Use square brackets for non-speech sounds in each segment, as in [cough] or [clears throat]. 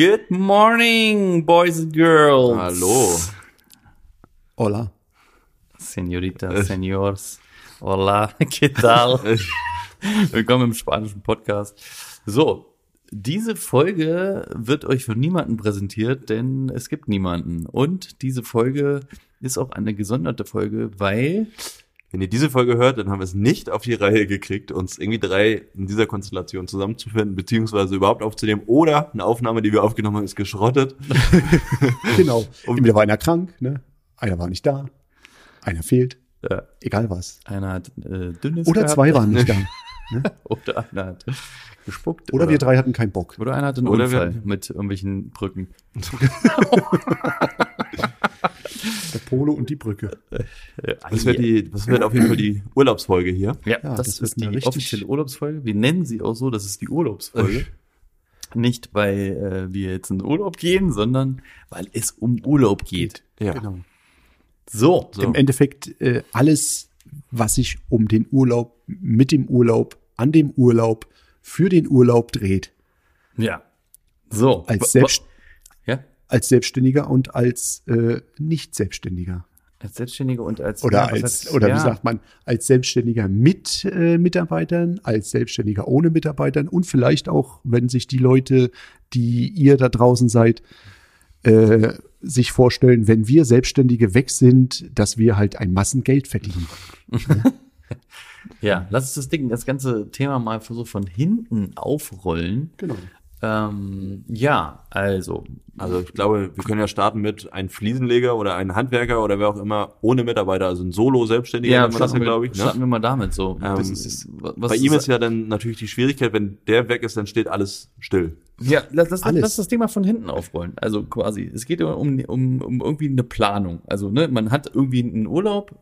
Good morning, boys and girls. Hallo. Hola. Señorita, Senors. Hola, [laughs] ¿qué tal? [laughs] Willkommen im spanischen Podcast. So, diese Folge wird euch von niemandem präsentiert, denn es gibt niemanden. Und diese Folge ist auch eine gesonderte Folge, weil Wenn ihr diese Folge hört, dann haben wir es nicht auf die Reihe gekriegt, uns irgendwie drei in dieser Konstellation zusammenzufinden, beziehungsweise überhaupt aufzunehmen. Oder eine Aufnahme, die wir aufgenommen haben, ist geschrottet. [laughs] Genau. Entweder war einer krank, ne? einer war nicht da, einer fehlt, ja, egal was. einer hat äh, dünnes Oder gehabt, zwei waren nicht [laughs] da. [laughs] Oder einer hat gespuckt. Oder wir drei hatten keinen Bock. Oder einer hat einen Oder wir- Unfall mit irgendwelchen Brücken. [laughs] Der Polo und die Brücke. Das wird, die, das wird auf jeden Fall die Urlaubsfolge hier. Ja, Ja, das, das ist die offizielle Urlaubsfolge. Wir nennen sie auch so, das ist die Urlaubsfolge. Nicht, weil äh, wir jetzt in Urlaub gehen, sondern weil es um Urlaub geht. Ja. Genau. So, So. Im Endeffekt äh, alles, was sich um den Urlaub, mit dem Urlaub, an dem Urlaub, für den Urlaub dreht. ja. So. Als, Selbst, Ja, als Selbstständiger und als äh, Nicht-Selbstständiger. als Selbstständiger und als Oder ja, als, heißt- oder ja. wie sagt man, als Selbstständiger mit äh, Mitarbeitern, als Selbstständiger ohne Mitarbeitern und vielleicht auch, wenn sich die Leute, die ihr da draußen seid, äh, sich vorstellen, wenn wir Selbstständige weg sind, dass wir halt ein Massengeld verdienen. [laughs] Ja, lass uns das Ding, das ganze Thema mal so von hinten aufrollen. Genau. Ähm, ja, also, Also ich glaube, wir können ja starten mit einem Fliesenleger oder einem Handwerker oder wer auch immer ohne Mitarbeiter, also ein Solo-Selbstständiger, ja, das wir, glaube ich. Ne? starten wir mal damit so. Ähm, ist, was Bei ihm ist ja dann natürlich die Schwierigkeit, wenn der weg ist, dann steht alles still. Ja, lass, lass, lass das Thema von hinten aufrollen. Also quasi, es geht um, um, um irgendwie eine Planung. Also, ne, man hat irgendwie einen Urlaub,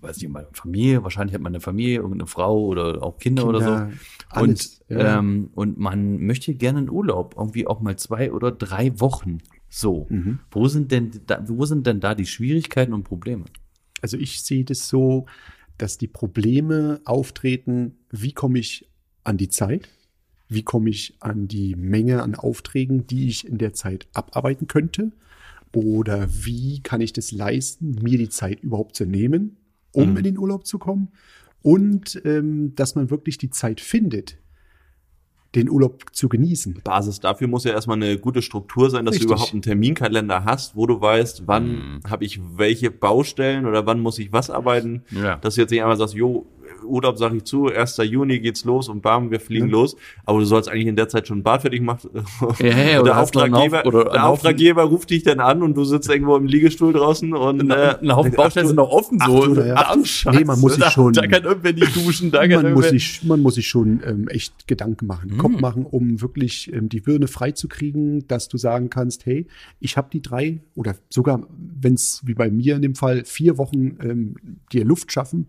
weiß nicht, mal Familie, wahrscheinlich hat man eine Familie, irgendeine Frau oder auch Kinder, oder Kinder, so. alles, und, ja. ähm, und man möchte gerne einen Urlaub, irgendwie auch mal zwei oder drei Wochen. So. Mhm. Wo sind denn da, wo sind denn da die Schwierigkeiten und Probleme? Also ich sehe das so, dass die Probleme auftreten, wie komme ich an die Zeit? Wie komme ich an die Menge an Aufträgen, die ich in der Zeit abarbeiten könnte? Oder wie kann ich das leisten, mir die Zeit überhaupt zu nehmen, um Mhm. in den Urlaub zu kommen? Und ähm, dass man wirklich die Zeit findet, den Urlaub zu genießen. Basis dafür muss ja erstmal eine gute Struktur sein, dass Richtig. du überhaupt einen Terminkalender hast, wo du weißt, wann habe ich welche Baustellen oder wann muss ich was arbeiten. Ja. Dass du jetzt nicht einmal sagst, jo, Urlaub sag ich zu, 1. Juni geht's los und bam, wir fliegen Ja. los. Aber du sollst eigentlich in der Zeit schon ein Bad fertig machen. Ja, ja, [laughs] der Auftraggeber, einen der Auftraggeber ruft dich dann an und du sitzt irgendwo im Liegestuhl draußen und äh, Ein Haufen Baustellen sind noch offen so. du, ja. Ach du Scheiße. Nee, man muss sich da, schon- Da kann irgendwer nicht duschen, da kann man muss irgendwer- sich, man muss sich schon ähm, echt Gedanken machen, Kopf machen, um wirklich ähm, die Birne freizukriegen, dass du sagen kannst, hey, ich habe die drei oder sogar, wenn es wie bei mir in dem Fall vier Wochen ähm, dir Luft schaffen,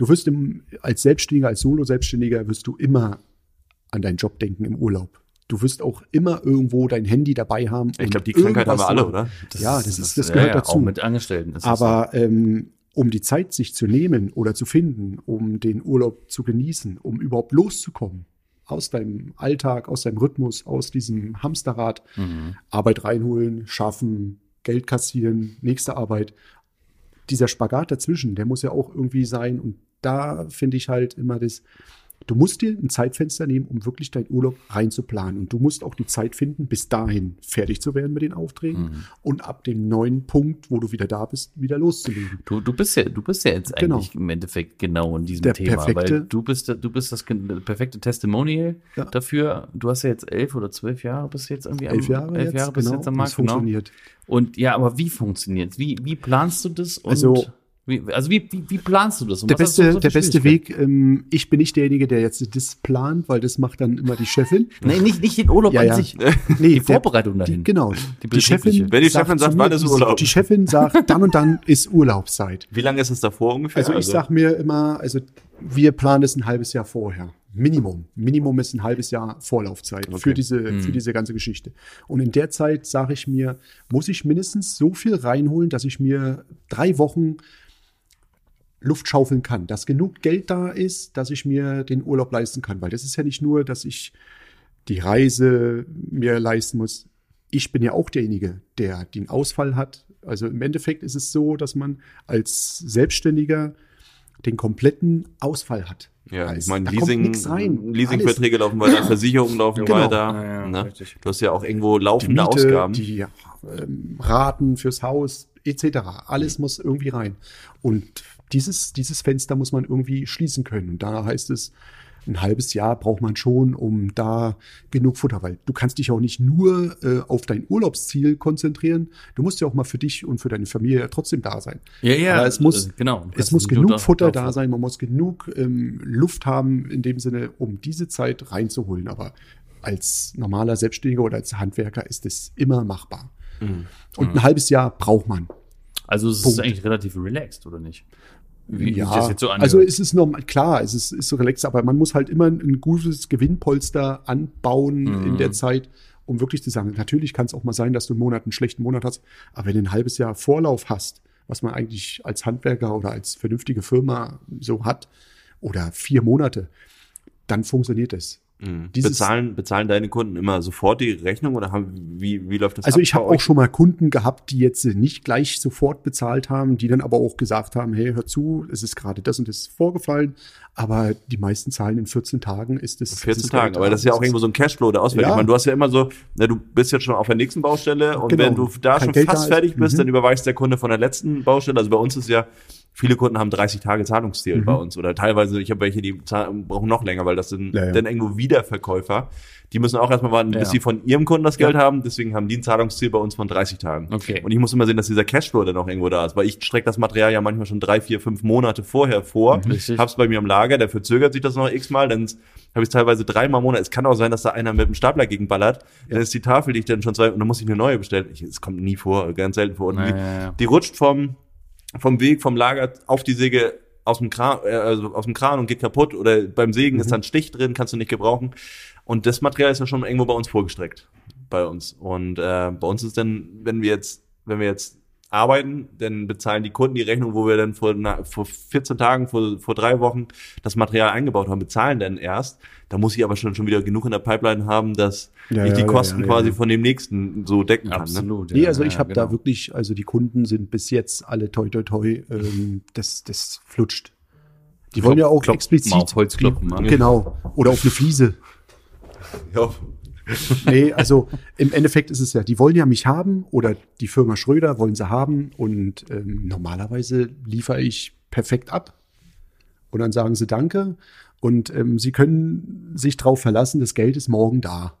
du wirst im, als Selbstständiger, als Solo-Selbstständiger wirst du immer an deinen Job denken im Urlaub. Du wirst auch immer irgendwo dein Handy dabei haben. ich glaube, die Krankheit haben wir alle, oder? ja, das, ist, das ja, gehört ja, dazu. Auch mit Angestellten. das Aber ähm, um die Zeit sich zu nehmen oder zu finden, um den Urlaub zu genießen, um überhaupt loszukommen aus deinem Alltag, aus deinem Rhythmus, aus diesem Hamsterrad, Mhm. Arbeit reinholen, schaffen, Geld kassieren, nächste Arbeit. Dieser Spagat dazwischen, der muss ja auch irgendwie sein. Und da finde ich halt immer das, du musst dir ein Zeitfenster nehmen, um wirklich deinen Urlaub reinzuplanen. Und du musst auch die Zeit finden, bis dahin fertig zu werden mit den Aufträgen Mhm. und ab dem neuen Punkt, wo du wieder da bist, wieder loszulegen. Du, du bist ja, du bist ja jetzt Genau. eigentlich im Endeffekt genau in diesem Der Thema, perfekte- weil du bist, du bist das perfekte Testimonial Ja. dafür. Du hast ja jetzt elf oder zwölf Jahre bist du jetzt irgendwie am, Elf Jahre, elf jetzt, Jahre bist du genau, jetzt am und Markt, es genau. funktioniert. Und ja, aber wie funktioniert Wie, wie planst du das? Und Also Wie, also wie, wie, wie planst du das? Der beste, so der beste? Weg, ähm, ich bin nicht derjenige, der jetzt das plant, weil das macht dann immer die Chefin. Nee, nicht, nicht den Urlaub Ja, an ja. sich. Nee, Die Vorbereitung der, dahin. Die, genau. Die Die, Chefin. Wenn die Chefin sagt, wann ist Urlaub? Die Chefin sagt, dann und dann ist Urlaubszeit. Wie lange ist es davor ungefähr? Also ich sag mir immer, also wir planen es ein halbes Jahr vorher. Minimum. Minimum ist ein halbes Jahr Vorlaufzeit für diese, für diese ganze Geschichte. Und in der Zeit sage ich mir, muss ich mindestens so viel reinholen, dass ich mir drei Wochen Luft schaufeln kann, dass genug Geld da ist, dass ich mir den Urlaub leisten kann. Weil das ist ja nicht nur, dass ich die Reise mir leisten muss. Ich bin ja auch derjenige, der den Ausfall hat. Also im Endeffekt ist es so, dass man als Selbstständiger den kompletten Ausfall hat. Ja, ich Also, meine, da kommt Leasing. Leasingverträge laufen weiter, Versicherungen laufen Genau. weiter. Ja, ja, ne? Du hast ja auch irgendwo die laufende Miete, Ausgaben. die ähm, Raten fürs Haus etc. Alles muss irgendwie rein. Und dieses, dieses Fenster muss man irgendwie schließen können. Und da heißt es, ein halbes Jahr braucht man schon, um da genug Futter, weil du kannst dich auch nicht nur äh, auf dein Urlaubsziel konzentrieren. Du musst ja auch mal für dich und für deine Familie trotzdem da sein. Ja, ja. Aber es muss, äh, genau. Es muss genug Futter davor. da sein, man muss genug ähm, Luft haben, in dem Sinne, um diese Zeit reinzuholen. Aber als normaler Selbstständiger oder als Handwerker ist es immer machbar. Mhm. Und ein halbes Jahr braucht man. Also es ist Punkt. eigentlich relativ relaxed, oder nicht? Wie, ja, das jetzt so anhört. also es ist normal, klar, es ist, ist so relaxed, aber man muss halt immer ein, gutes Gewinnpolster anbauen in Mhm. der Zeit, um wirklich zu sagen, natürlich kann es auch mal sein, dass du einen Monat einen schlechten Monat hast, aber wenn du ein halbes Jahr Vorlauf hast, was man eigentlich als Handwerker oder als vernünftige Firma so hat, oder vier Monate, dann funktioniert es. Mhm. Bezahlen, bezahlen deine Kunden immer sofort die Rechnung oder haben, wie, wie läuft das Also ab ich habe auch schon mal Kunden gehabt, die jetzt nicht gleich sofort bezahlt haben, die dann aber auch gesagt haben, hey, hör zu, es ist gerade das und das vorgefallen, aber die meisten zahlen in 14 Tagen ist es. 14 ist Tagen, aber da. das ist ja auch irgendwo so ein Cashflow, der ausfällt. Ja. Ich meine, du hast ja immer so, na, du bist jetzt schon auf der nächsten Baustelle und Genau. wenn du da Kein schon Geld fast da fertig bist, Mhm. dann überweist der Kunde von der letzten Baustelle. Also bei uns ist ja, viele Kunden haben 30 Tage Zahlungsziel Mhm. bei uns oder teilweise, ich habe welche, die brauchen noch länger, weil das sind Ja, ja. dann irgendwo Wiederverkäufer. Die müssen auch erstmal warten, bis Ja. sie von ihrem Kunden das Geld haben. Deswegen haben die ein Zahlungsziel bei uns von 30 Tagen. Okay. Und ich muss immer sehen, dass dieser Cashflow dann auch irgendwo da ist, weil ich strecke das Material ja manchmal schon drei, vier, fünf Monate vorher vor. Richtig. Hab's bei mir im Lager, der verzögert sich das noch x-mal, dann habe ich teilweise dreimal im Monat. Es kann auch sein, dass da einer mit dem Stapler gegenballert. Dann ist die Tafel, die ich dann schon zwei, und dann muss ich eine neue bestellen. Ich, es kommt nie vor, ganz selten vor. Und die, die rutscht vom, vom Weg, vom Lager auf die Säge aus dem Kran, äh, also aus dem Kran und geht kaputt oder beim Sägen Mhm. ist dann ein Stich drin, kannst du nicht gebrauchen. Und das Material ist ja schon irgendwo bei uns vorgestreckt. Bei uns. Und äh, bei uns ist dann, wenn wir jetzt, wenn wir jetzt arbeiten, dann bezahlen die Kunden die Rechnung, wo wir dann vor, na, vor 14 Tagen, vor, vor drei Wochen das Material eingebaut haben, bezahlen dann erst. Da muss ich aber schon, schon wieder genug in der Pipeline haben, dass Ja, ich die ja, Kosten ja, quasi ja. von dem nächsten so decken kann. Ne? Absolut. Nee, ja, also ja, ich habe genau. da wirklich, also die Kunden sind bis jetzt alle toi toi toi, ähm, das, das flutscht. Die wollen ja auch klopft explizit. mal auf Holz klopfen, ne? Genau. Oder auf eine Fliese. Ja. Nee, also im Endeffekt ist es ja, die wollen ja mich haben oder die Firma Schröder wollen sie haben und ähm, normalerweise liefere ich perfekt ab. Und dann sagen sie Danke und ähm, sie können sich darauf verlassen, das Geld ist morgen da.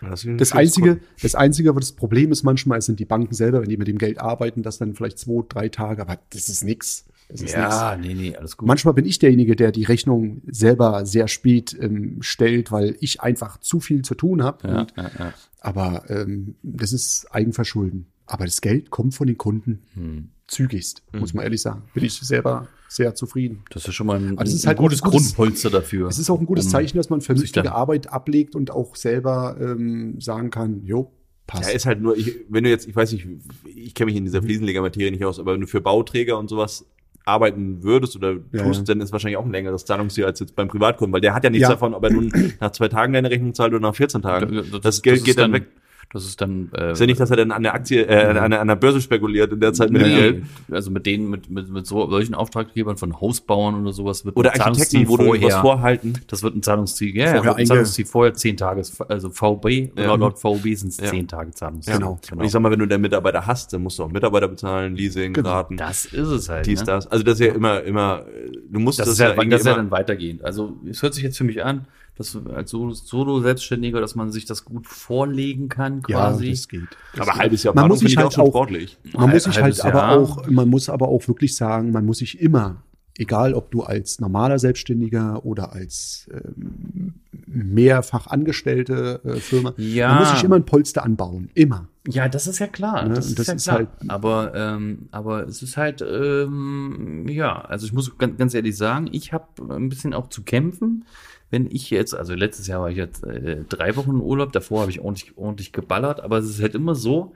Das, Das einzige, das einzige, was das Problem ist manchmal, sind die Banken selber, wenn die mit dem Geld arbeiten, das dann vielleicht zwei, drei Tage, aber das ist nix. Das ist nix. Ja, nee, nee, alles gut. Manchmal bin ich derjenige, der die Rechnung selber sehr spät ähm, stellt, weil ich einfach zu viel zu tun habe. ja, ja, ja. aber ähm, das ist Eigenverschulden. Aber das Geld kommt von den Kunden Hm. zügigst, muss man ehrlich sagen. Bin ich selber sehr zufrieden. Das ist schon mal ein, ein halt auch gutes ein gutes- Grundpolster dafür. Es ist auch ein gutes um- Zeichen, dass man vernünftige Arbeit ablegt und auch selber ähm, sagen kann, jo, passt. Ja, ist halt nur, ich, wenn du jetzt, ich weiß nicht, ich kenne mich in dieser Mhm. Fliesenlegermaterie nicht aus, aber wenn du für Bauträger und sowas arbeiten würdest oder tust, ja. dann ist wahrscheinlich auch ein längeres Zahlungsziel als jetzt beim Privatkunden, weil der hat ja nichts Ja. davon, ob er nun [clears throat] nach zwei Tagen deine Rechnung zahlt oder nach 14 Tagen. Das, Das, Geld ist geht dann, weg. Das ist dann. Äh, Ist ja nicht, dass er dann an der Aktie, äh, an, der, an der Börse spekuliert in der Zeit mit dem Nee, Geld. Also mit denen, mit, mit, mit so, solchen Auftraggebern von Hausbauern oder sowas wird Oder ein Zahlungsziel Architekten, wo du was vorhalten. Das wird ein Zahlungsziel, ja, ja, Vorher ein Zahlungsziel vorher zehn Tage, also VB, Ja. laut, VB sind es Ja. zehn Tage Zahlungsziel. Genau. Und ich sag mal, wenn du den Mitarbeiter hast, dann musst du auch Mitarbeiter bezahlen, Leasing, Genau. Raten, Das ist es halt. dies, ne? das. Also das ist ja immer, immer, du musst Das, das, ist ja, irgendwie das ist ja immer- dann weitergehend. Also es hört sich jetzt für mich an, dass als Solo- Solo-Selbstständiger, dass man sich das gut vorlegen kann, quasi. Ja, das geht. Aber halbes Jahr Man muss sich finde ich halt schon auch- sportlich. Man muss sich halt aber auch, man muss aber auch wirklich sagen, man muss sich immer, egal ob du als normaler Selbstständiger oder als ähm, mehrfach angestellte äh, Firma, Ja. man muss sich immer ein Polster anbauen. Immer. Ja, das ist ja klar. Ne, Das, ist das ja ist klar. halt- aber, ähm, aber es ist halt, ähm, ja, also ich muss ganz, ganz ehrlich sagen, ich habe ein bisschen auch zu kämpfen. Wenn ich jetzt, also letztes Jahr war ich jetzt äh, drei Wochen Urlaub, davor habe ich ordentlich, ordentlich geballert, aber es ist halt immer so,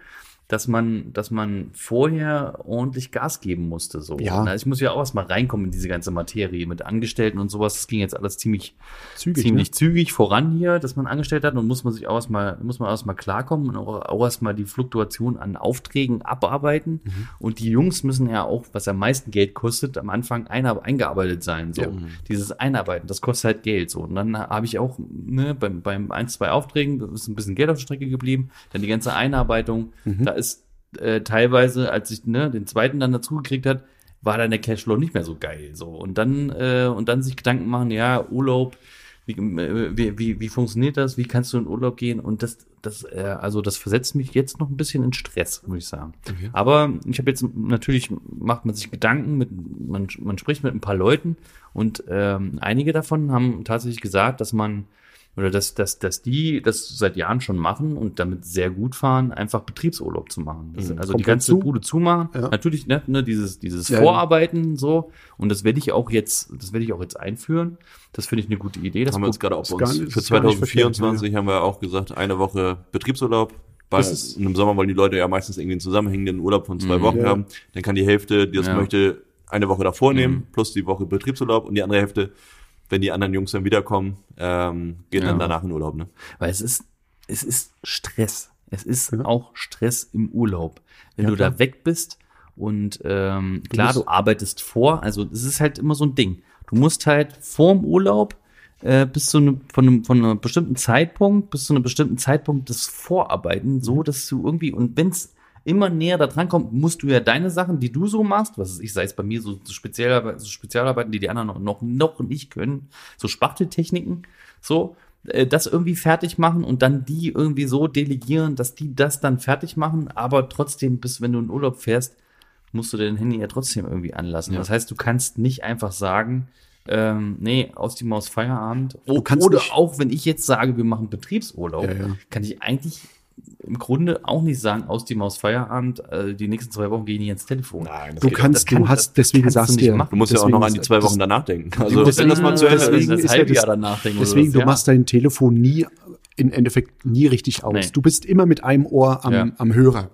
dass man, dass man vorher ordentlich Gas geben musste. So. Ja. Also ich muss ja auch erstmal reinkommen in diese ganze Materie mit Angestellten und sowas. Das ging jetzt alles ziemlich, Zügig, ziemlich ne? zügig voran hier, dass man angestellt hat und muss man sich auch erstmal, muss man erstmal klarkommen und auch, auch erstmal die Fluktuation an Aufträgen abarbeiten. Mhm. Und die Jungs müssen ja auch, was am meisten Geld kostet, am Anfang eingearbeitet sein. So. Dieses Einarbeiten, das kostet halt Geld. So. Und dann habe ich auch ne, beim, beim ein, zwei Aufträgen ist ein bisschen Geld auf der Strecke geblieben. Dann die ganze Einarbeitung, Mhm. da ist äh, teilweise, als ich ne, den zweiten dann dazu gekriegt hat, war dann der Cashflow nicht mehr so geil. So. Und dann, äh, und dann sich Gedanken machen, ja, Urlaub, wie, äh, wie, wie, wie funktioniert das? Wie kannst du in Urlaub gehen? Und das, das, äh, also das versetzt mich jetzt noch ein bisschen in Stress, muss ich sagen. Aber ich habe jetzt natürlich macht man sich Gedanken mit, man, man spricht mit ein paar Leuten und ähm, einige davon haben tatsächlich gesagt, dass man oder dass, dass, dass die das seit Jahren schon machen und damit sehr gut fahren, einfach Betriebsurlaub zu machen. Das, also die Komplett ganze zu. Bude zumachen. Ja. Natürlich, ne, ne, dieses, dieses Ja. Vorarbeiten so. Und das werde ich auch jetzt, das werde ich auch jetzt einführen. Das finde ich eine gute Idee. Das haben wir uns gerade auch bei uns für ist gar nicht 2024 haben wir auch gesagt, eine Woche Betriebsurlaub. Weil ist- im Sommer wollen die Leute ja meistens irgendwie einen zusammenhängenden Urlaub von zwei Mhm. Wochen Ja. haben. Dann kann die Hälfte, die das Ja. möchte, eine Woche davor nehmen, Mhm. plus die Woche Betriebsurlaub und die andere Hälfte, wenn die anderen Jungs dann wiederkommen, ähm, gehen dann Ja. danach in Urlaub. Ne? Weil es ist, es ist Stress. Es ist Ja. auch Stress im Urlaub. Wenn Ja, du klar. da weg bist und ähm, klar, du arbeitest vor, also es ist halt immer so ein Ding. Du musst halt vorm Urlaub äh, bis zu einem, von, einem, von einem bestimmten Zeitpunkt, bis zu einem bestimmten Zeitpunkt das Vorarbeiten, so dass du irgendwie, und wenn es immer näher da dran kommt, musst du ja deine Sachen, die du so machst, was ich sei es bei mir so, so, Spezialarbeit, so Spezialarbeiten, die die anderen noch, noch, noch nicht können, so Spachteltechniken, so, äh, das irgendwie fertig machen und dann die irgendwie so delegieren, dass die das dann fertig machen, aber trotzdem, bis wenn du in Urlaub fährst, musst du dein Handy ja trotzdem irgendwie anlassen. Ja. Das heißt, du kannst nicht einfach sagen, ähm, nee, aus die Maus Feierabend. Kannst Oder nicht- auch, wenn ich jetzt sage, wir machen Betriebsurlaub, Ja, ja. kann ich eigentlich im Grunde auch nicht sagen, aus die Maus Feierabend, äh, die nächsten zwei Wochen gehe ich nicht ans Telefon. Nein, das Du kannst, das kann- du hast, das deswegen sagst nicht du ja. machen. Du musst ja auch deswegen noch an die zwei das- Wochen danach denken. Also, wenn das mal zu Ende deswegen ist. ist ja halbe Jahr das- danach denken Deswegen, du was, machst dein Telefon nie, im Endeffekt nie richtig aus. Nee. Du bist immer mit einem Ohr am, Ja. am Hörer.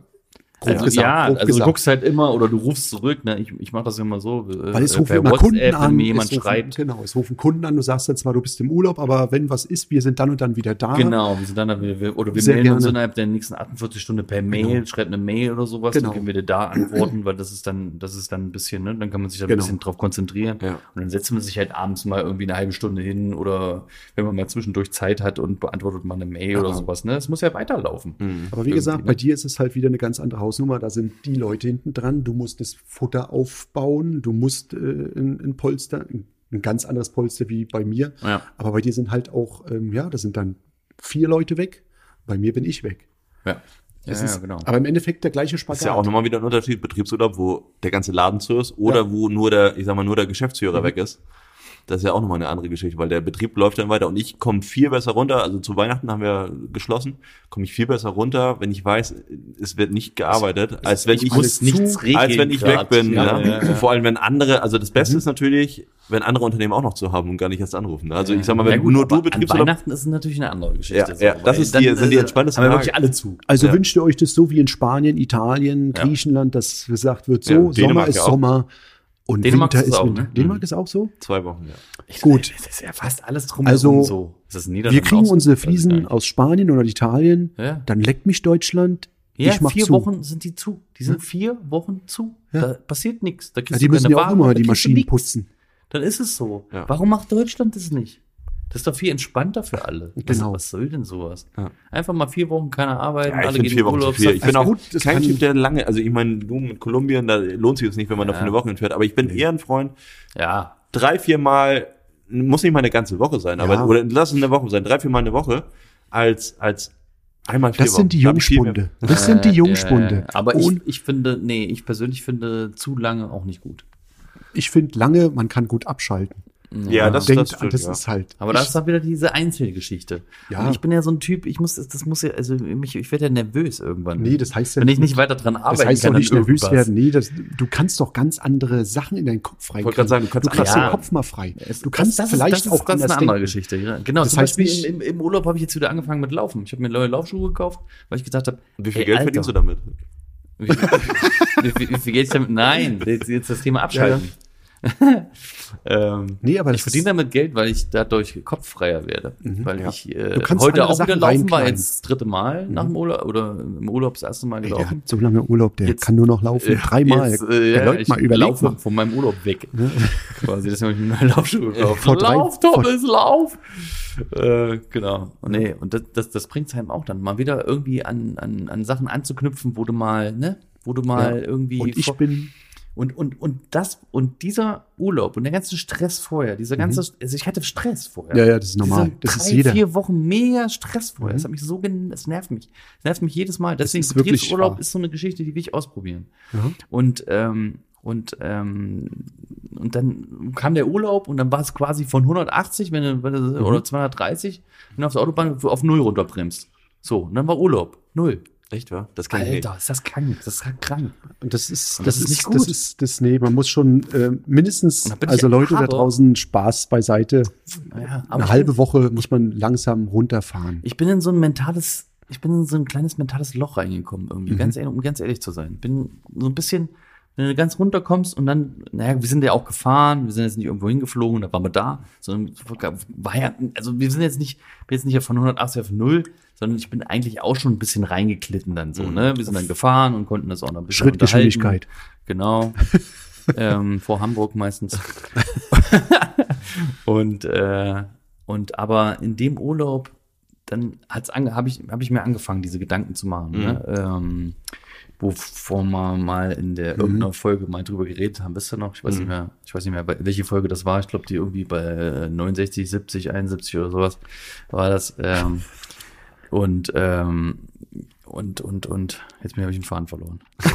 Grob Also, gesagt, ja, grob also du gesagt. guckst halt immer oder du rufst zurück. Ne? Ich, ich mache das immer so. äh, Weil es äh, rufen immer WhatsApp, Kunden an. wenn mir jemand rufen, schreibt. Genau, es rufen Kunden an. Du sagst dann zwar, du bist im Urlaub, aber wenn was ist, wir sind dann und dann wieder da. Genau, wir sind dann, wir, oder wir Sehr melden uns gerne. innerhalb der nächsten 48 Stunden per Mail, Genau. schreibt eine Mail oder sowas, Genau. dann können wir dir da antworten, weil das ist dann, das ist dann ein bisschen, ne, dann kann man sich da ein Genau. bisschen drauf konzentrieren. Ja. Und dann setzt man sich halt abends mal irgendwie eine halbe Stunde hin oder wenn man mal zwischendurch Zeit hat und beantwortet mal eine Mail oder Ja. sowas, ne? Es muss ja weiterlaufen. Mhm. Aber wie gesagt, bei dir ist es halt wieder eine ganz andere Hausnummer. Da sind die Leute hinten dran. Du musst das Futter aufbauen. Du musst äh, ein, ein Polster, ein, ein ganz anderes Polster wie bei mir. Ja. Aber bei dir sind halt auch, ähm, ja, da sind dann vier Leute weg. Bei mir bin ich weg. Ja. Ja, Das ja, ist genau. aber im Endeffekt der gleiche Spagat. Ist ja auch nochmal wieder ein Unterschied, Betriebsurlaub, wo der ganze Laden zu ist oder Ja. wo nur der, ich sag mal, nur der Geschäftsführer Mhm. weg ist. Das ist ja auch nochmal eine andere Geschichte, weil der Betrieb läuft dann weiter und ich komme viel besser runter. Also zu Weihnachten haben wir geschlossen, komme ich viel besser runter, wenn ich weiß, es wird nicht gearbeitet, als wenn ich, muss nichts regeln. als wenn ich grad. weg bin. Ja, ne? ja, ja. Vor allem, wenn andere, also das Mhm. Beste ist natürlich, wenn andere Unternehmen auch noch zu haben und gar nicht erst anrufen. ne? Also ich sag mal, wenn Ja, gut, nur aber du Betriebsurlaub An Weihnachten ist natürlich eine andere Geschichte. Ja, ja, das ist die- sind die entspanntesten Haben wir wirklich alle zu. Also Ja. wünscht ihr euch das so wie in Spanien, Italien, Ja. Griechenland, dass gesagt wird, so, Ja, Sommer Dänemark ist. Sommer und Dänemark Winter ist es auch, Winter. ne? Dänemark ist auch so? zwei Wochen, ja. Gut. Das ist ja fast alles drum Also, so. Wir kriegen unsere ich Fliesen aus Spanien oder Italien, Ja. dann leckt mich Deutschland. Ja, ich mach vier zu. Wochen sind die zu. Die sind vier Wochen zu. Ja. Da passiert nichts. Da Ja, die du müssen ja auch immer die Maschinen putzen. Dann ist es so. Ja. Warum macht Deutschland das nicht? Das ist doch viel entspannter für alle. Genau. Was, was soll denn sowas? Ja. Einfach mal vier Wochen keine Arbeit, Ja, ich alle gehen vier in Wochen Urlaub. viel. Ich bin Also auch gut, das kein Typ, der lange, also ich meine, du mit Kolumbien, da lohnt sich das nicht, wenn man da Ja. für eine Woche hinfährt. Aber ich bin eher ein Freund, Ja, drei, vier Mal muss nicht mal eine ganze Woche sein, Ja. aber oder lass es eine Woche sein, drei, vier Mal eine Woche, als, als einmal vier Das sind die Da Jungspunde. Das sind die Äh, Jungspunde. äh, aber ich, ich finde, nee, ich persönlich finde zu lange auch nicht gut. ich finde lange, man kann gut abschalten. Ja, das, Denkt, das, das, stimmt, das ja. ist halt. Aber das ist dann wieder diese Einzelgeschichte. Ja. Und ich bin ja so ein Typ, ich muss, das muss ja, also mich, ich werde ja nervös irgendwann. Nee, das heißt ja Wenn ich nicht- weiter dran arbeiten Das heißt kann doch nicht nervös irgendwas. werden. Nee, das, du kannst doch ganz andere Sachen in deinen Kopf frei. Wollte grad sagen, du kannst du kriegst andere- den Kopf mal frei. Du kannst das, das vielleicht ist, das auch ist, das ist eine andere denken. Geschichte. Ja. Genau, Das zum heißt Beispiel nicht- im, im, Urlaub habe ich jetzt wieder angefangen mit Laufen. Ich habe mir neue Laufschuhe gekauft, weil ich gedacht habe, Wie viel ey, Geld Alter, verdienst du damit? Wie, wie, [laughs] wie, wie viel Geld ich damit? Nein, jetzt, jetzt das Thema abschalten. [laughs] ähm, Nee, aber das ich verdiene damit Geld, weil ich dadurch kopffreier werde. Weil Ja. ich äh, Du kannst heute auch wieder Sachen laufen war, jetzt das dritte Mal nach dem Urlaub oder im Urlaub das erste Mal Der gelaufen. hat so lange Urlaub, der Jetzt- kann nur noch laufen. Dreimal. Jetzt, äh, der ja, Leute ich mal überlegt laufe mal. von meinem Urlaub weg. [laughs] Quasi, deswegen habe ich mir neue Laufschuhe gekauft. Lauf, Thomas, lauf! Äh, genau. Und Nee, und das, das, das bringt einem auch dann mal wieder irgendwie an, an, an Sachen anzuknüpfen, wo du mal, ne? Wo du mal Ja. irgendwie. Und ich bin, und, und, und das, und dieser Urlaub und der ganze Stress vorher, dieser ganze, also ich hatte Stress vorher. Mhm. Ja, ja, das ist normal. Diese Das drei, ist jeder. Mhm. vier Wochen mega Stress vorher. Das hat mich so, das nervt mich. Das nervt mich jedes Mal. Deswegen ist Betriebsurlaub ist so eine Geschichte, die will ich ausprobieren. Ja. Und, ähm, und, ähm, und dann kam der Urlaub und dann war es quasi von 180, wenn du, wenn du Mhm. oder 230, wenn du auf der Autobahn auf null runterbremst. So, und dann war Urlaub. Null. Echt, wa? Das kann ich nicht. Alter, ist das krank. Das ist krank. Und das ist, das, das ist ist, nicht gut. das ist, das, nee, man muss schon äh, mindestens, da also Leute da aber- draußen, Spaß beiseite. Ja, aber Eine halbe Woche muss man langsam runterfahren. Ich bin in so ein mentales, ich bin in so ein kleines mentales Loch reingekommen irgendwie, ganz ehrlich, um ganz ehrlich zu sein. Bin so ein bisschen, wenn du ganz runterkommst und dann, naja, wir sind ja auch gefahren, wir sind jetzt nicht irgendwo hingeflogen, da waren wir da, sondern war ja, also wir sind jetzt nicht, bin jetzt nicht von 180 auf 0, sondern ich bin eigentlich auch schon ein bisschen reingeklitten dann so, ne? Wir sind dann gefahren und konnten das auch noch ein bisschen Schrittgeschwindigkeit. Genau. [laughs] ähm, vor Hamburg meistens. [laughs] und, äh, und aber in dem Urlaub, dann hat's ange habe ich, hab ich mir angefangen, diese Gedanken zu machen. Ne? Ähm, wovor wir mal in der irgendeiner Folge mal drüber geredet haben, wisst ihr noch? Ich weiß nicht mehr, ich weiß nicht mehr, welche Folge das war. Ich glaube, die irgendwie bei äh, 69, 70, 71 oder sowas war das. Ähm, [laughs] und ähm, und und und jetzt habe ich den Faden verloren. [laughs]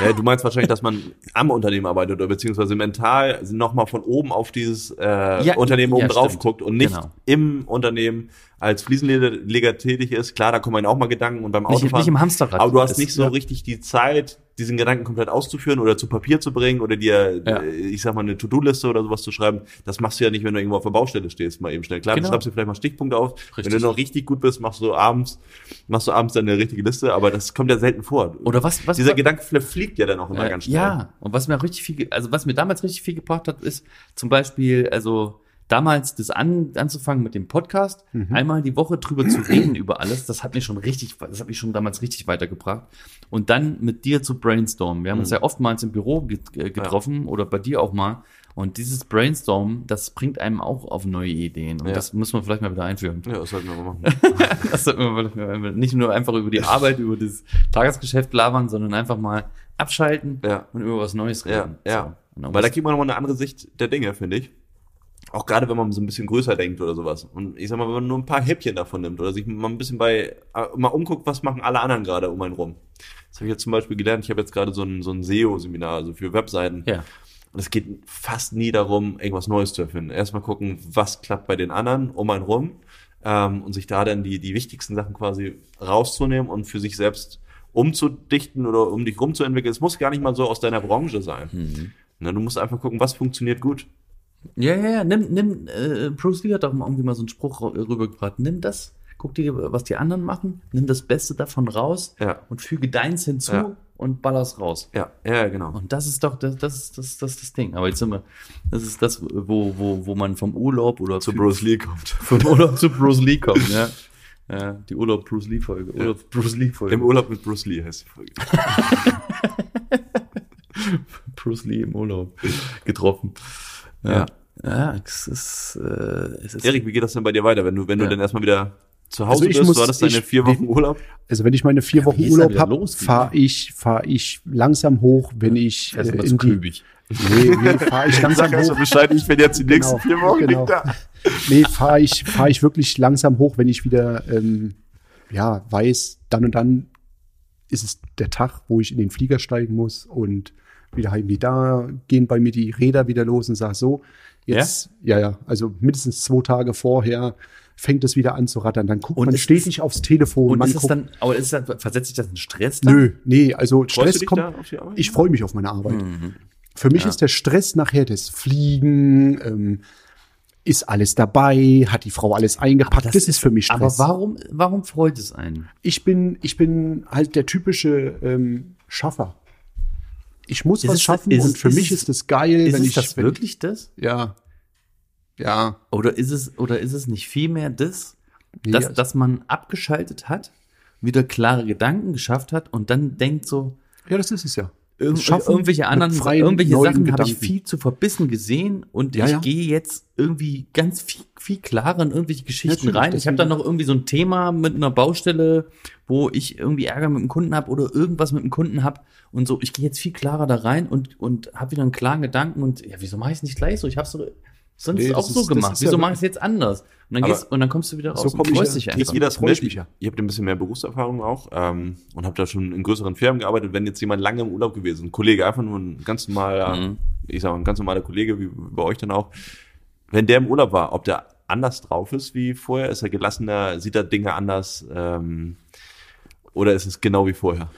Ja, du meinst wahrscheinlich, dass man am Unternehmen arbeitet oder beziehungsweise mental nochmal von oben auf dieses äh, Ja, Unternehmen oben ja, drauf stimmt. guckt und nicht Genau. im Unternehmen als Fliesenleger tätig ist. Klar, da kommen einem auch mal Gedanken und beim Nicht- Autofahren. nicht im Hamsterrad. Aber du hast Das- nicht so ja. richtig die Zeit, diesen Gedanken komplett auszuführen oder zu Papier zu bringen oder dir, Ja. äh, ich sag mal, eine To-Do-Liste oder sowas zu schreiben. Das machst du ja nicht, wenn du irgendwo auf der Baustelle stehst, mal eben schnell. Klar, Genau. du schreibst dir vielleicht mal Stichpunkte auf. Wenn Richtig. du noch richtig gut bist, machst du abends, machst du abends deine richtige Liste, aber das kommt ja selten vor. Oder was- was- Dieser Gedanke fliegt ja dann auch immer Äh, ganz schnell. Ja, und was mir richtig viel, also was mir damals richtig viel gebracht hat, ist zum Beispiel, also damals das an, anzufangen mit dem Podcast, Mhm. einmal die Woche drüber zu reden über alles, das hat mich schon richtig, das hat mich schon damals richtig weitergebracht. Und dann mit dir zu brainstormen. Wir haben uns Mhm. ja oftmals im Büro äh, getroffen oder bei dir auch mal. Und dieses Brainstorm, das bringt einem auch auf neue Ideen. Und Ja. das müssen wir vielleicht mal wieder einführen. Ja, das sollten wir mal machen. [laughs] Das sollten wir vielleicht mal- nicht nur einfach über die Arbeit, über das Tagesgeschäft labern, sondern einfach mal abschalten Ja. und über was Neues Ja, reden. ja. So. Und dann Weil da kriegt man nochmal eine andere Sicht der Dinge, finde ich. Auch gerade wenn man so ein bisschen größer denkt oder sowas. Und ich sag mal, wenn man nur ein paar Häppchen davon nimmt oder sich mal ein bisschen bei, äh, mal umguckt, was machen alle anderen gerade um einen rum. Das habe ich jetzt zum Beispiel gelernt. Ich habe jetzt gerade so ein, so ein SEO-Seminar, also für Webseiten. ja. Und es geht fast nie darum, irgendwas Neues zu erfinden. Erstmal gucken, was klappt bei den anderen um einen rum ähm, und sich da dann die, die wichtigsten Sachen quasi rauszunehmen und für sich selbst umzudichten oder um dich rumzuentwickeln. Es muss gar nicht mal so aus deiner Branche sein. Mhm. Na, du musst einfach gucken, was funktioniert gut. Ja, ja, ja. Nimm, nimm, äh, Bruce Lee hat auch mal irgendwie mal so einen Spruch ra- rübergebracht. Nimm das, guck dir, was die anderen machen, nimm das Beste davon raus Ja. und füge deins hinzu Ja. und baller's raus. Ja, ja, genau. Und das ist doch, das, das, das, das das Ding. Aber jetzt sind wir, das ist das, wo, wo, wo man vom Urlaub oder Zu Bruce Lee kommt. [laughs] vom Urlaub zu Bruce Lee kommt, ja. ja die Urlaub Bruce Lee Folge. Urlaub Bruce Lee Folge. Im Urlaub mit Bruce Lee heißt die Folge. [laughs] Bruce Lee im Urlaub getroffen. Ja. Ja, es ist, äh, es ist Erik, wie geht das denn bei dir weiter, wenn du, wenn du Ja. dann erstmal wieder zu Hause Also ich bist? muss- du hattest deine ich- vier Wochen Urlaub? Also wenn ich meine vier Ja, Wochen Urlaub habe, fahre ich, fahr ich langsam hoch, wenn ich fährst äh, in die, Köbig. Nee, nee, fahre ich langsam Sag also hoch. Bescheid, ich bin jetzt die nächsten Genau, vier Wochen genau. nicht da. Nee, fahre ich, fahr ich wirklich langsam hoch, wenn ich wieder ähm, ja, weiß, dann und dann ist es der Tag, wo ich in den Flieger steigen muss und wieder heim. Wie da gehen bei mir die Räder wieder los und sag so, jetzt, ja, ja, also mindestens zwei Tage vorher fängt es wieder an zu rattern. Dann guckt Und man stetig aufs Telefon. Und ist es guckt, dann, aber ist es dann, versetzt sich das in Stress dann? Nö, nee, also Stress kommt. Ich freue mich auf meine Arbeit. Mhm. Für mich ist der Stress nachher das Fliegen, ähm, ist alles dabei, hat die Frau alles eingepackt. Das, ist für mich Aber Stress. warum, warum freut es einen? Ich bin, ich bin halt der typische ähm, Schaffer. Ich muss Ist was es- schaffen ist und es- für ist mich es- ist es geil, Ist wenn es ich das wirklich das? Ja, ja. Oder ist es, oder ist es nicht vielmehr das, dass, also- dass man abgeschaltet hat, wieder klare Gedanken geschafft hat und dann denkt so, Ja, das ist es ja. Das Schaffen irgendwelche anderen, irgendwelche Sachen habe ich viel zu verbissen gesehen und Ja, ich ja. gehe jetzt irgendwie ganz viel, viel klarer in irgendwelche Geschichten Natürlich, rein. Ich habe dann deswegen- noch irgendwie so ein Thema mit einer Baustelle, wo ich irgendwie Ärger mit dem Kunden habe oder irgendwas mit dem Kunden habe und so. Ich gehe jetzt viel klarer da rein und und habe wieder einen klaren Gedanken und ja, wieso mache ich es nicht gleich so? Ich habe es sonst Nee, auch so ist- das gemacht. ja Wieso mache ich es jetzt anders? Und dann gehst und dann kommst du wieder raus so und ich freust dich einfach. Ihr das ich mit? ja. Ihr habt ein bisschen mehr Berufserfahrung auch ähm, und habt da schon in größeren Firmen gearbeitet. Wenn jetzt jemand lange im Urlaub gewesen, ein Kollege, einfach nur ein ganz normaler, Mhm. ich sag mal, ein ganz normaler Kollege, wie bei euch dann auch, wenn der im Urlaub war, ob der anders drauf ist wie vorher, ist er gelassener, sieht er Dinge anders ähm, oder ist es genau wie vorher?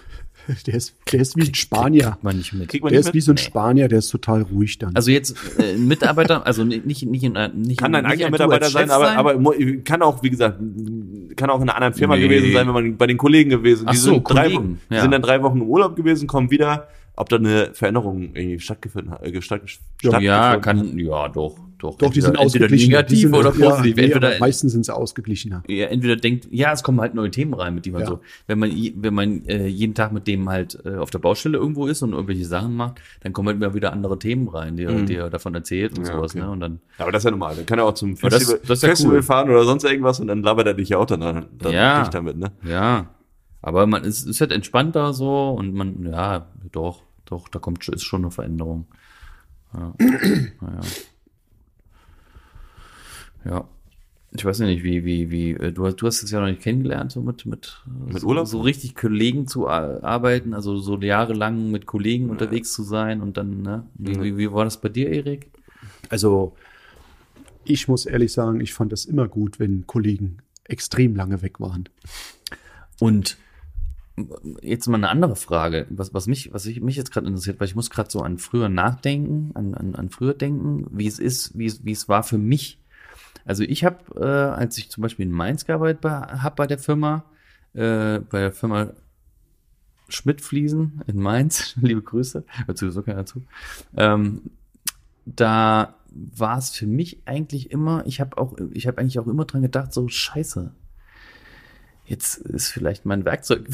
[laughs] Der ist, der ist wie ein Spanier. Man nicht mit. Kriegt man Der nicht ist wie mit? so ein Spanier, der ist total ruhig dann. Also jetzt äh, ein Mitarbeiter, also nicht nicht nicht, in, äh, nicht Kann ein eigener Mitarbeiter sein, Chef aber, aber kann auch, wie gesagt, kann auch in einer anderen Firma Nee. gewesen sein, wenn man bei den Kollegen gewesen. Ach Die so, sind, drei, Kollegen, Wochen- die ja. sind dann drei Wochen im Urlaub gewesen, kommen wieder, ob da eine Veränderung irgendwie stattgefunden hat. Äh, statt, ja, stattgefunden kann ja doch doch Doch, die sind entweder ausgeglichen. negativ die sind, oder ja, positiv. nee, entweder meistens sind sie ausgeglichener. ja, entweder denkt, ja, es kommen halt neue Themen rein, mit die man Ja. so, wenn man wenn man äh, jeden Tag mit dem halt äh, auf der Baustelle irgendwo ist und irgendwelche Sachen macht, dann kommen halt immer wieder andere Themen rein, die, er- die er davon erzählt und Ja, sowas, okay. ne? Und dann Aber das ist ja normal. Dann kann er auch zum das- Festival, das ja Festival cool. fahren oder sonst irgendwas und dann labert er dich ja auch dann, dann Ja. nicht damit, ne? ja, aber man ist, ist halt entspannter so und man ja doch doch da kommt ist schon eine Veränderung. Ja. [clears throat] naja. Ja. Ich weiß ja nicht, wie, wie, wie, äh, du hast, du hast es ja noch nicht kennengelernt, so mit, mit, äh, Mit so, Urlaub? so richtig Kollegen zu ar- arbeiten, also so jahrelang mit Kollegen unterwegs zu sein und dann, ne? Wie, wie, wie war das bei dir, Erik? Also, ich muss ehrlich sagen, ich fand das immer gut, wenn Kollegen extrem lange weg waren. Und jetzt mal eine andere Frage, was, was mich, was ich, mich jetzt gerade interessiert, weil ich muss gerade so an früher nachdenken, an, an, an früher denken, wie es ist, wie es, wie es war für mich. Also ich habe, äh, als ich zum Beispiel in Mainz gearbeitet habe bei der Firma, äh, bei der Firma Schmidt Fliesen in Mainz, [laughs] liebe Grüße, hört sowieso keiner zu, ähm, da war es für mich eigentlich immer, ich habe auch, ich habe eigentlich auch immer dran gedacht, so scheiße, jetzt ist vielleicht mein Werkzeug [laughs] [laughs]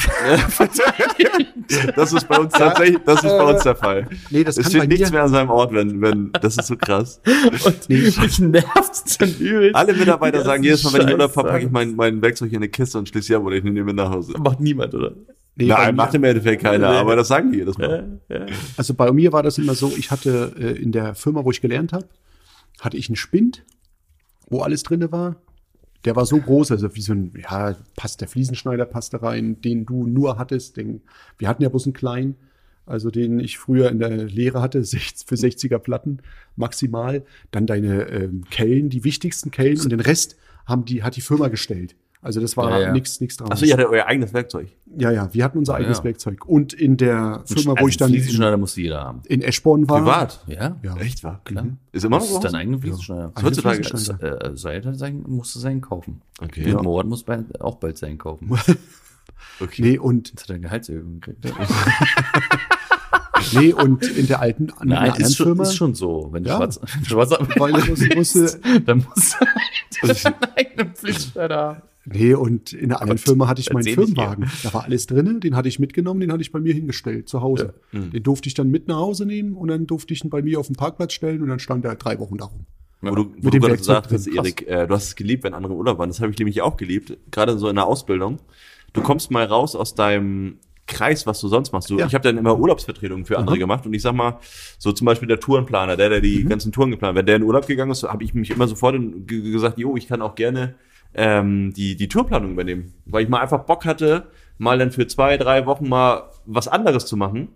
Das ist bei uns tatsächlich, das ist bei uns der Fall. Nee, das es kann steht nichts mir- mehr an seinem Ort, wenn, wenn, das ist so krass. und mich nervt dann übel. Alle Mitarbeiter sagen jedes Mal, wenn ich Urlaub fahre, packe ich mein, mein Werkzeug in eine Kiste und schließe sie ab oder ich nehme ihn mit nach Hause. Macht niemand, oder? Nee, Nein, macht im Endeffekt keiner, aber das sagen die jedes Mal. Also bei mir war das immer so, ich hatte äh, in der Firma, wo ich gelernt habe, hatte ich einen Spind, wo alles drinne war. Der war so groß, also wie so ein, ja, passt der Fliesenschneider passte rein, den du nur hattest. Den, wir hatten ja bloß einen kleinen, also den ich früher in der Lehre hatte, 60 für 60er Platten maximal. Dann deine ähm, Kellen, die wichtigsten Kellen und den Rest haben die, hat die Firma gestellt. Also das war Ja, ja. nichts nichts dran. Achso, ihr hattet euer eigenes Werkzeug. ja, ja, wir hatten unser eigenes ja. Werkzeug. Und in der Firma, wo ich dann in, Fliesenschneider musste jeder haben. in Eschborn war, Privat. Ja, Ja. Echt wahr? klar. Ist immer noch Das so? ist dein eigener Fliesenschneider. Eigene Heutzutage-. Äh, Seid hat sein, musste seinen kaufen. Okay. Ja. Morat muss bald, auch bald seinen kaufen. [laughs] okay. Nee, und, Jetzt hat er eine Gehaltserhöhung gekriegt. [laughs] [laughs] nee, und in der alten in Nein, ist schon, Firma, ist schon so. Wenn du Ja. schwarz, schwarz weil [laughs] ich musste, dann musst du halt deinen eigenen Fliesenschneider haben. nee, und in der anderen Firma hatte ich meinen Firmenwagen. Da war alles drin, den hatte ich mitgenommen, den hatte ich bei mir hingestellt, zu Hause. Den durfte ich dann mit nach Hause nehmen und dann durfte ich ihn bei mir auf den Parkplatz stellen und dann stand er drei Wochen darum. Wo du, wo Mit du dem gerade hast, drin, krass. Erik, äh, du hast es geliebt, wenn andere im Urlaub waren. Das habe ich nämlich auch geliebt, gerade so in der Ausbildung. Du kommst mal raus aus deinem Kreis, was du sonst machst. Du, Ja. Ich habe dann immer Urlaubsvertretungen für andere Aha. gemacht und ich sag mal, so zum Beispiel der Tourenplaner, der, der die Mhm. ganzen Touren geplant, wenn der in Urlaub gegangen ist, habe ich mich immer sofort gesagt, jo, ich kann auch gerne ähm, die, die Tourplanung übernehmen. Weil ich mal einfach Bock hatte, mal dann für zwei, drei Wochen mal was anderes zu machen.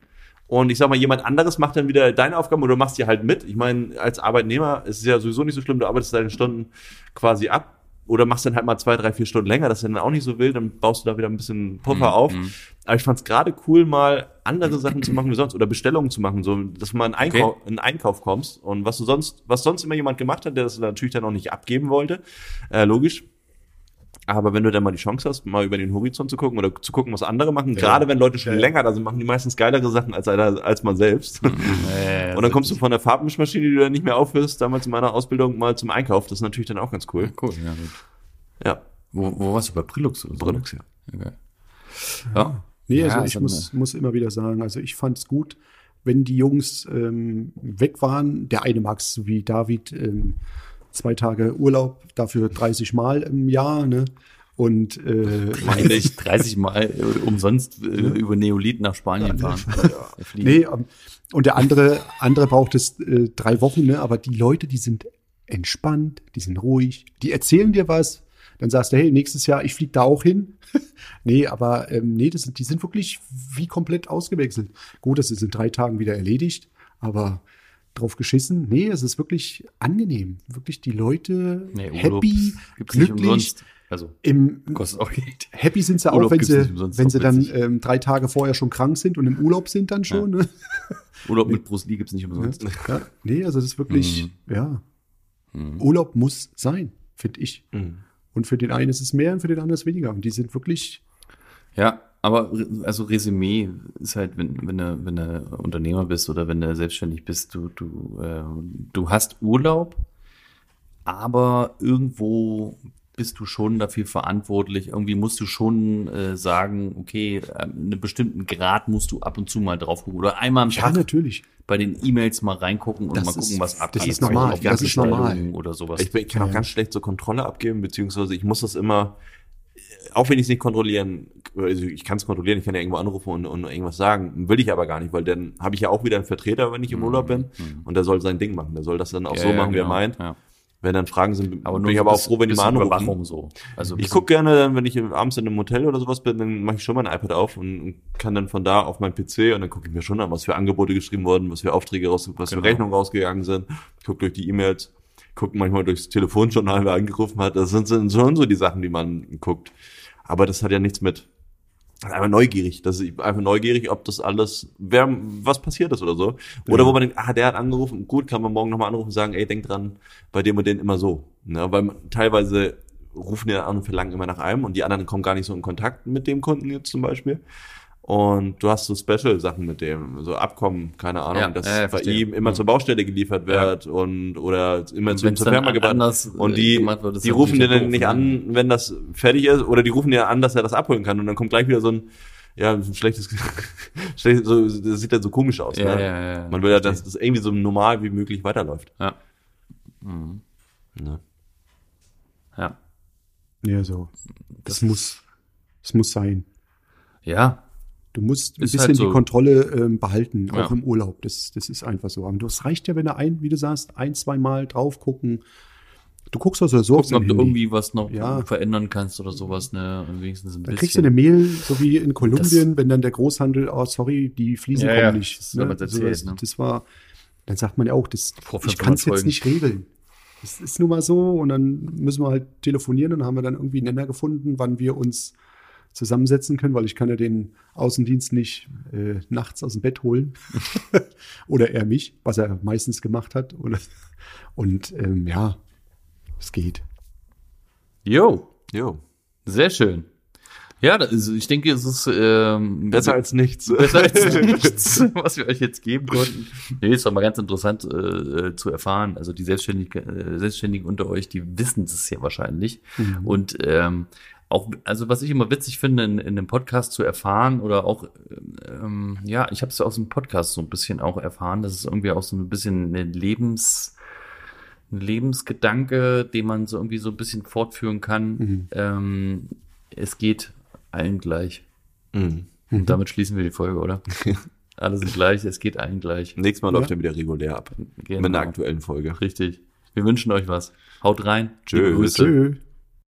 Und ich sag mal, jemand anderes macht dann wieder deine Aufgaben oder du machst die halt mit. Ich meine, als Arbeitnehmer ist es ja sowieso nicht so schlimm, du arbeitest deine Stunden quasi ab oder machst dann halt mal zwei, drei, vier Stunden länger. Das ist dann auch nicht so wild, dann baust du da wieder ein bisschen Puffer auf. Aber ich fand es gerade cool, mal andere Sachen zu machen wie sonst oder Bestellungen zu machen, so dass du mal in Einkauf, in Einkauf kommst und was du sonst, was sonst immer jemand gemacht hat, der das natürlich dann auch nicht abgeben wollte, äh, logisch. Aber wenn du dann mal die Chance hast, mal über den Horizont zu gucken oder zu gucken, was andere machen, gerade wenn Leute schon länger da sind, machen die meistens geilere Sachen als, einer- als man selbst. [laughs] und dann kommst du von der Farbmischmaschine, die du dann nicht mehr aufhörst, damals in meiner Ausbildung mal zum Einkauf. Das ist natürlich dann auch ganz cool. Cool, ja, gut. Ja. Wo, wo warst du bei Brillux oder so? Brillux, ja. Okay. Ja. Nee, Ja, also ich muss, muss immer wieder sagen, also ich fand es gut, wenn die Jungs ähm, weg waren. Der eine mag es wie David, ähm, zwei Tage Urlaub, dafür 30 Mal im Jahr, ne? Und äh, 30, 30 [laughs] Mal äh, umsonst äh, über Neolith nach Spanien fahren. Ja. [laughs] Nee, ähm, und der andere, andere braucht es äh, drei Wochen, ne? Aber die Leute, die sind entspannt, die sind ruhig, die erzählen dir was. Dann sagst du, hey, nächstes Jahr, ich fliege da auch hin. [laughs] nee, aber ähm, nee, das sind, die sind wirklich wie komplett ausgewechselt. Gut, das ist in drei Tagen wieder erledigt, aber drauf geschissen. Nee, es ist wirklich angenehm. Wirklich die Leute Nee, happy, glücklich. Also, Im, kostet auch Geld. happy sind sie Urlaub auch, wenn sie, wenn sie dann ähm, drei Tage vorher schon krank sind und im Urlaub sind dann schon. Ne? [laughs] Urlaub mit Bruce Lee gibt's nicht umsonst. Ja, nee, also das ist wirklich, Mhm. ja. Urlaub muss sein, finde ich. Mhm. Und für den einen ist es mehr und für den anderen ist es weniger. Und die sind wirklich, Ja, aber also Resümee ist halt, wenn, wenn du, wenn du Unternehmer bist oder wenn du selbstständig bist, du, du, äh, du hast Urlaub, aber irgendwo bist du schon dafür verantwortlich. Irgendwie musst du schon äh, sagen, okay, äh, einen bestimmten Grad musst du ab und zu mal drauf gucken. Oder einmal am ja, Tag natürlich. bei den E-Mails mal reingucken und Das mal ist- gucken, was das abgeht. ist normal, das ist normal. Oder sowas. Ich, bin, ich kann auch Ja. ganz schlecht so Kontrolle abgeben, beziehungsweise ich muss das immer, auch wenn ich es nicht kontrollieren, also ich kann es kontrollieren, ich kann ja irgendwo anrufen und, und irgendwas sagen, will ich aber gar nicht, weil dann habe ich ja auch wieder einen Vertreter, wenn ich im Urlaub bin und der soll sein Ding machen, der soll das dann auch Ja, so ja, machen, wie er genau. meint. Ja. Wenn dann Fragen sind, Aber bin ich aber auch froh, wenn die mal anrufen. So. Also Ich gucke gerne, dann, wenn ich abends in einem Hotel oder sowas bin, dann mache ich schon mein iPad auf und, kann dann von da auf mein PC und dann gucke ich mir schon an, was für Angebote geschrieben wurden, was für Aufträge raus, was für Genau. Rechnungen rausgegangen sind. Ich gucke durch die E-Mails, gucke manchmal durchs Telefonjournal, wer angerufen hat. Das sind, sind schon so die Sachen, die man guckt. Aber das hat ja nichts mit einfach neugierig. Das ist einfach neugierig, ob das alles, wer, was passiert ist oder so. Oder wo man denkt, ah, der hat angerufen, gut, kann man morgen nochmal anrufen und sagen, ey, denk dran, bei dem und den immer so. Ne? Weil man, teilweise rufen die an und verlangen immer nach einem und die anderen kommen gar nicht so in Kontakt mit dem Kunden jetzt zum Beispiel. Und du hast so Special-Sachen mit dem, so Abkommen, keine Ahnung, Ja, dass ja, ja, bei ihm immer Ja. zur Baustelle geliefert wird und oder immer zu, wenn's zur dann Firma gebracht und äh, die, wird, die das rufen dir dann nicht doof, an, wenn das fertig ist, oder die rufen dir an, dass er das abholen kann und dann kommt gleich wieder so ein, ja, ein schlechtes, [laughs] schlecht, so, das sieht dann so komisch aus. Ja, ne? ja, ja, ja. Man will ja, dass das irgendwie so normal wie möglich weiterläuft. Ja. Ne? Ja. ja, so. Das muss, das muss sein. Ja. Du musst ein Ist bisschen halt so. die Kontrolle ähm, behalten, auch Ja. im Urlaub. Das, das ist einfach so. Aber das reicht ja, wenn du ein, wie du sagst, ein, zwei Mal drauf gucken. Du guckst also so Gucken, ob du Handy. irgendwie was noch Ja. verändern kannst oder sowas, ne? Wenigstens ein Dann bisschen. kriegst du eine Mail, so wie in Kolumbien, wenn dann der Großhandel, oh sorry, die Fliesen Ja, kommen nicht. das Also erzählt, das, ne? das war, dann sagt man ja auch, das, Vor ich 500 kann es jetzt nicht regeln. Das ist nun mal so und dann müssen wir halt telefonieren und haben wir dann irgendwie einen Nenner gefunden, wann wir uns zusammensetzen können, weil ich kann ja den Außendienst nicht äh, nachts aus dem Bett holen [laughs] [laughs] oder er mich, was er meistens gemacht hat. Oder, und ähm, ja, es geht. Jo, Jo. sehr schön. Ja, ist, ich denke, es ist ähm, Besser als nichts. besser als [laughs] nichts, was wir euch jetzt geben konnten. Nee, ist doch mal ganz interessant äh, äh, zu erfahren. Also die Selbstständigen, äh, Selbstständigen unter euch, die wissen es ja wahrscheinlich. Und ähm, auch, also was ich immer witzig finde, in, in einem Podcast zu erfahren oder auch, ähm, ja, ich habe es aus dem Podcast so ein bisschen auch erfahren, dass es irgendwie auch so ein bisschen eine Lebens, ein Lebensgedanke, den man so irgendwie so ein bisschen fortführen kann. Ähm, es geht allen gleich. Mhm. Und damit schließen wir die Folge, oder? [laughs] Alle sind gleich, es geht allen gleich. Nächstes Mal Ja. läuft er wieder regulär ab. Genau. Mit einer aktuellen Folge. Richtig. Wir wünschen euch was. Haut rein. Tschüss. Tschö.